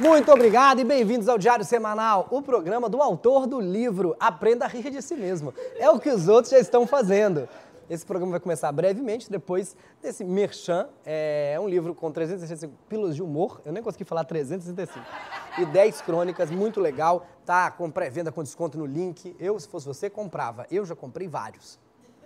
Muito obrigado e bem-vindos ao Diário Semanal, o programa do autor do livro Aprenda a Rir de Si Mesmo. É o que os outros já estão fazendo. Esse programa vai começar brevemente, depois desse merchan. É um livro com 365 pílulas de humor, eu nem consegui falar 365. E 10 crônicas, muito legal. Tá com pré-venda com desconto no link. Eu, se fosse você, comprava. Eu já comprei vários.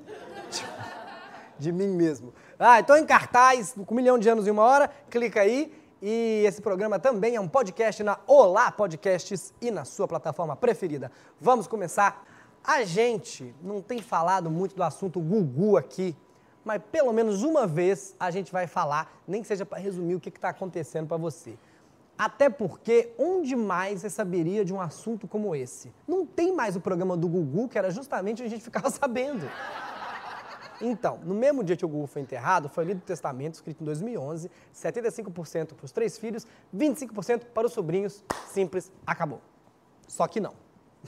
De mim mesmo. Ah, então em cartaz, com um milhão de anos em uma hora, clica aí e esse programa também é um podcast na Olá Podcasts e na sua plataforma preferida. Vamos começar. A gente não tem falado muito do assunto Gugu aqui, mas pelo menos uma vez a gente vai falar, nem que seja para resumir o que está acontecendo para você. Até porque onde mais você saberia de um assunto como esse? Não tem mais o programa do Gugu, que era justamente onde a gente ficava sabendo. Então, no mesmo dia que o Gugu foi enterrado, foi lido o testamento escrito em 2011, 75% para os três filhos, 25% para os sobrinhos, simples, acabou. Só que não.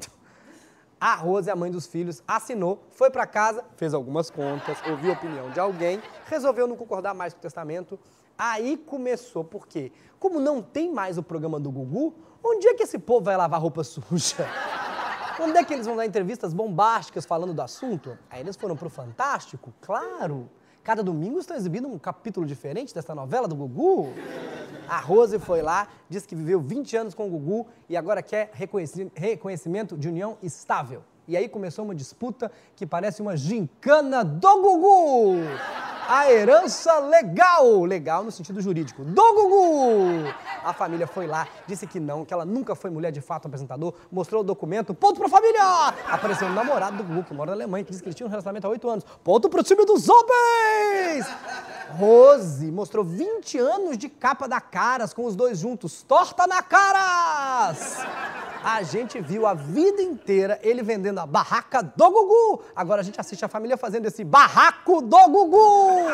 A Rose, a mãe dos filhos, assinou, foi para casa, fez algumas contas, ouviu a opinião de alguém, resolveu não concordar mais com o testamento. Aí começou, porque como não tem mais o programa do Gugu, onde é que esse povo vai lavar roupa suja? Quando é que eles vão dar entrevistas bombásticas falando do assunto? Aí eles foram pro Fantástico? Claro! Cada domingo estão exibindo um capítulo diferente dessa novela do Gugu. A Rose foi lá, disse que viveu 20 anos com o Gugu e agora quer reconhecimento de união estável. E aí começou uma disputa que parece uma gincana do Gugu. A herança legal, legal no sentido jurídico, do Gugu. A família foi lá, disse que não, que ela nunca foi mulher de fato apresentador, mostrou o documento, ponto pra família! Apareceu o namorado do Gugu, que mora na Alemanha, que disse que eles tinham um relacionamento há oito anos. Ponto pro time dos homens! Rose mostrou 20 anos de capa da Caras com os dois juntos, torta na Caras! A gente viu a vida inteira ele vendendo a barraca do Gugu. Agora a gente assiste a família fazendo esse barraco do Gugu.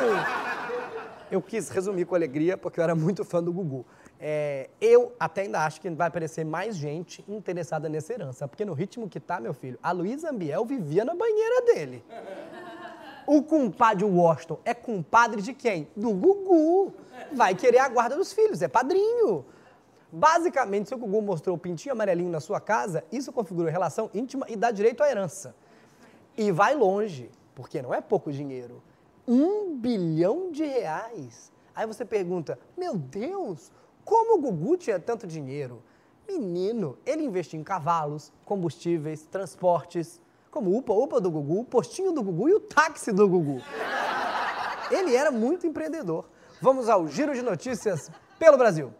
Eu quis resumir com alegria porque eu era muito fã do Gugu. É, eu até ainda acho que vai aparecer mais gente interessada nessa herança, porque no ritmo que tá, meu filho, a Luísa Ambiel vivia na banheira dele. O compadre Washington é compadre de quem? Do Gugu. Vai querer a guarda dos filhos, é padrinho. Basicamente, se o Gugu mostrou o pintinho amarelinho na sua casa, isso configura relação íntima e dá direito à herança. E vai longe, porque não é pouco dinheiro. Um bilhão de reais. Aí você pergunta, meu Deus, como o Gugu tinha tanto dinheiro? Menino, ele investiu em cavalos, combustíveis, transportes, como o Upa Upa do Gugu, o postinho do Gugu e o táxi do Gugu. Ele era muito empreendedor. Vamos ao giro de notícias pelo Brasil.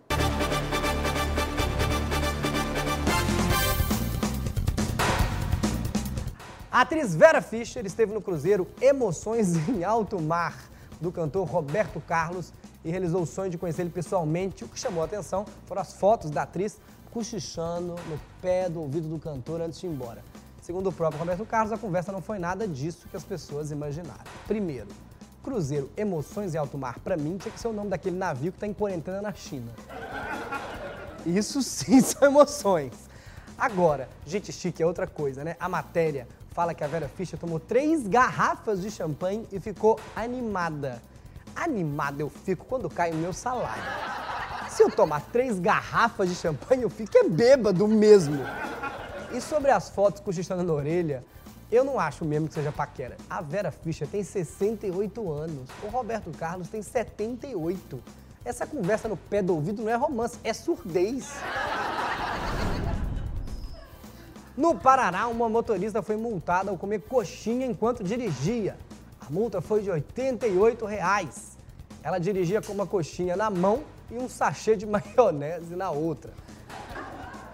A atriz Vera Fischer esteve no cruzeiro Emoções em Alto Mar, do cantor Roberto Carlos, e realizou o sonho de conhecer ele pessoalmente. O que chamou a atenção foram as fotos da atriz cochichando no pé do ouvido do cantor antes de ir embora. Segundo o próprio Roberto Carlos, a conversa não foi nada disso que as pessoas imaginaram. Primeiro, cruzeiro Emoções em Alto Mar, para mim, tinha que ser o nome daquele navio que está em quarentena na China. Isso sim são emoções. Agora, gente chique é outra coisa, né? A matéria fala que a Vera Fischer tomou três garrafas de champanhe e ficou animada. Animada eu fico quando cai o meu salário. Se eu tomar três garrafas de champanhe, eu fico é bêbado mesmo. E sobre as fotos cochichando na orelha, eu não acho mesmo que seja paquera. A Vera Fischer tem 68 anos, o Roberto Carlos tem 78. Essa conversa no pé do ouvido não é romance, é surdez. No Paraná, uma motorista foi multada ao comer coxinha enquanto dirigia. A multa foi de 88 reais. Ela dirigia com uma coxinha na mão e um sachê de maionese na outra.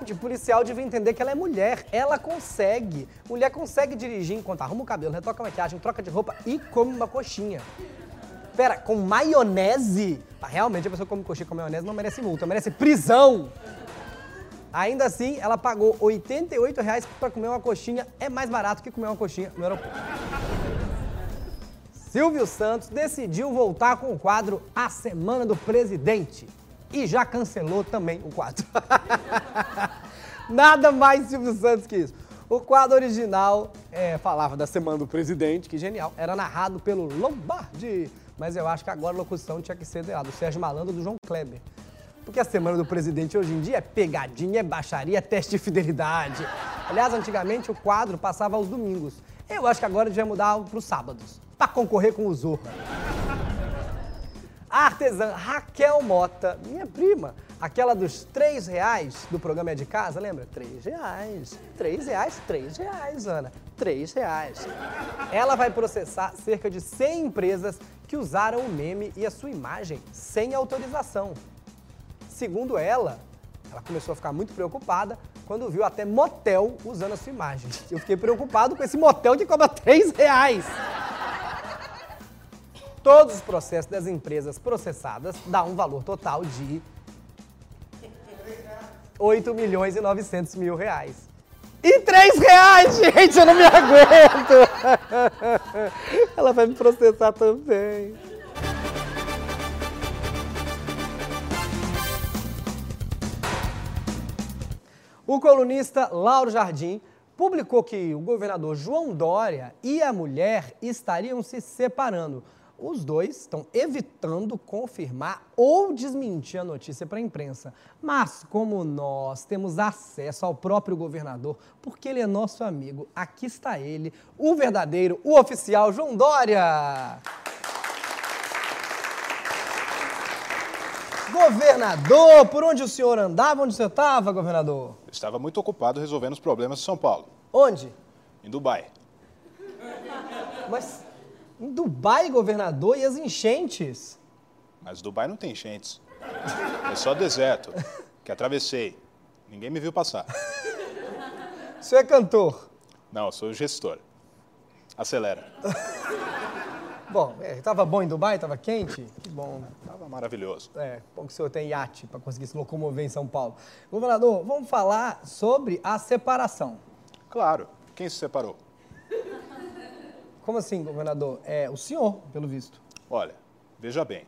De policial devia entender que ela é mulher, ela consegue. Mulher consegue dirigir enquanto arruma o cabelo, retoca a maquiagem, troca de roupa e come uma coxinha. Pera, com maionese? Ah, realmente a pessoa que come coxinha com maionese não merece multa, merece prisão. Ainda assim, ela pagou 88 reais para comer uma coxinha. É mais barato que comer uma coxinha no aeroporto. Silvio Santos decidiu voltar com o quadro A Semana do Presidente. E já cancelou também o quadro. Nada mais Silvio Santos que isso. O quadro original é, falava da Semana do Presidente, que genial. Era narrado pelo Lombardi. Mas eu acho que agora a locução tinha que ser do Sérgio Malandro do João Kleber. Porque a semana do presidente hoje em dia é pegadinha, é baixaria, é teste de fidelidade. Aliás, antigamente o quadro passava aos domingos. Eu acho que agora devia mudar para os sábados, para concorrer com o Zorra. A artesã Raquel Mota, minha prima, aquela dos três reais do programa É de Casa, lembra? Três reais, três reais, três reais, Ana, três reais. Ela vai processar cerca de 100 empresas que usaram o meme e a sua imagem sem autorização. Segundo ela, ela começou a ficar muito preocupada quando viu até motel usando a sua imagem. Eu fiquei preocupado com esse motel que cobra três reais. Todos os processos das empresas processadas dá um valor total de 8 milhões e 900 mil reais. E 3 reais, gente, eu não me aguento! Ela vai me processar também. O colunista Lauro Jardim publicou que o governador João Dória e a mulher estariam se separando. Os dois estão evitando confirmar ou desmentir a notícia para a imprensa. Mas, como nós temos acesso ao próprio governador, porque ele é nosso amigo, aqui está ele, o verdadeiro, o oficial João Dória! Governador, por onde o senhor andava? Onde você estava, governador? Estava muito ocupado resolvendo os problemas de São Paulo. Onde? Em Dubai. Mas em Dubai, governador, e as enchentes? Mas Dubai não tem enchentes. É só deserto, que atravessei. Ninguém me viu passar. Senhor é cantor? Não, eu sou gestor. Acelera. Bom, estava é, bom em Dubai? Estava quente? Que bom. Estava maravilhoso. É, bom que o senhor tem iate para conseguir se locomover em São Paulo. Governador, vamos falar sobre a separação. Claro. Quem se separou? Como assim, governador? É o senhor, pelo visto. Olha, veja bem.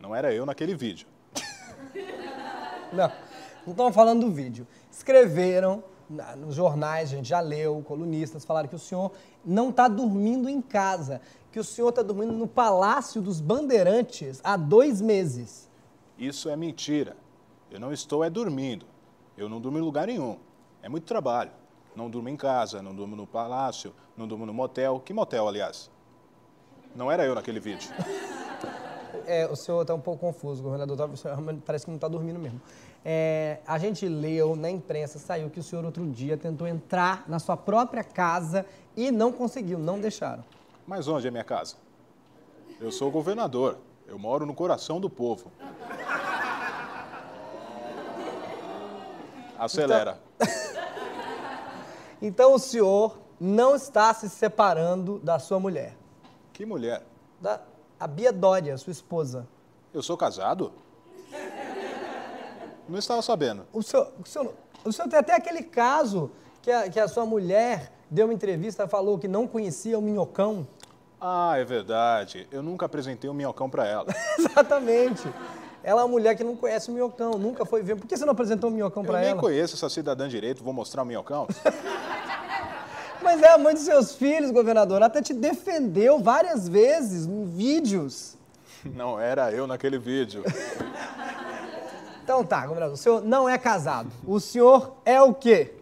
Não era eu naquele vídeo. Não, não estamos falando do vídeo. Escreveram nos jornais, a gente já leu, colunistas falaram que o senhor não está dormindo em casa, que o senhor está dormindo no Palácio dos Bandeirantes há dois meses. Isso é mentira. Eu não estou é dormindo. Eu não durmo em lugar nenhum. É muito trabalho. Não durmo em casa, não durmo no palácio, não durmo no motel. Que motel, aliás? Não era eu naquele vídeo. É, o senhor está um pouco confuso, governador. Tá, parece que não está dormindo mesmo. É, a gente leu na imprensa, saiu que o senhor outro dia tentou entrar na sua própria casa e não conseguiu, não deixaram. Mas onde é minha casa? Eu sou o governador. Eu moro no coração do povo. Acelera. Então, então o senhor não está se separando da sua mulher. Que mulher? Da a Bia Dória, sua esposa. Eu sou casado? Não estava sabendo. O senhor, o senhor, o senhor tem até aquele caso que a, que a sua mulher deu uma entrevista e falou que não conhecia o minhocão. Ah, é verdade. Eu nunca apresentei o um minhocão para ela. Exatamente. Ela é uma mulher que não conhece o minhocão, nunca foi ver. Por que você não apresentou o minhocão para ela? Eu nem conheço essa cidadã direito, vou mostrar o minhocão. Mas é a mãe dos seus filhos, governador. Ela até te defendeu várias vezes em vídeos. Não era eu naquele vídeo. Então tá, governador, o senhor não é casado. O senhor é o quê?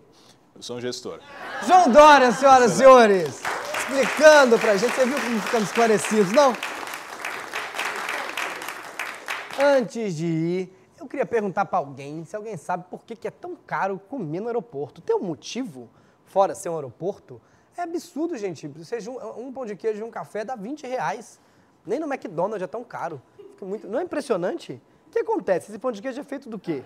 Eu sou um gestor. João Dória, senhoras e senhores, explicando pra gente. Você viu como ficamos esclarecidos, não? Antes de ir, eu queria perguntar para alguém se alguém sabe por que, que é tão caro comer no aeroporto. Tem um motivo, fora ser um aeroporto? É absurdo, gente. Você, um pão de queijo e um café dá 20 reais. Nem no McDonald's é tão caro. Muito... Não é impressionante? O que acontece? Esse pão de queijo é feito do quê?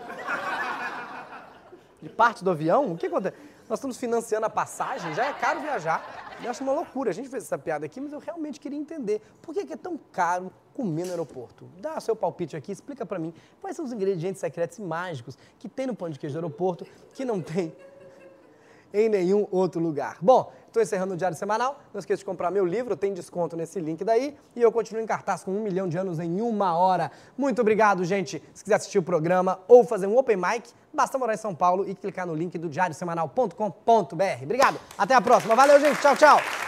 De parte do avião? O que acontece? Nós estamos financiando a passagem, já é caro viajar. Eu acho uma loucura. A gente fez essa piada aqui, mas eu realmente queria entender por que é tão caro comer no aeroporto. Dá seu palpite aqui, explica para mim quais são os ingredientes secretos e mágicos que tem no pão de queijo do aeroporto que não tem em nenhum outro lugar. Bom, estou encerrando o Diário Semanal. Não esqueça de comprar meu livro, tem desconto nesse link daí. E eu continuo em cartaz com um milhão de anos em uma hora. Muito obrigado, gente. Se quiser assistir o programa ou fazer um open mic, basta morar em São Paulo e clicar no link do diariosemanal.com.br. Obrigado, até a próxima. Valeu, gente. Tchau, tchau.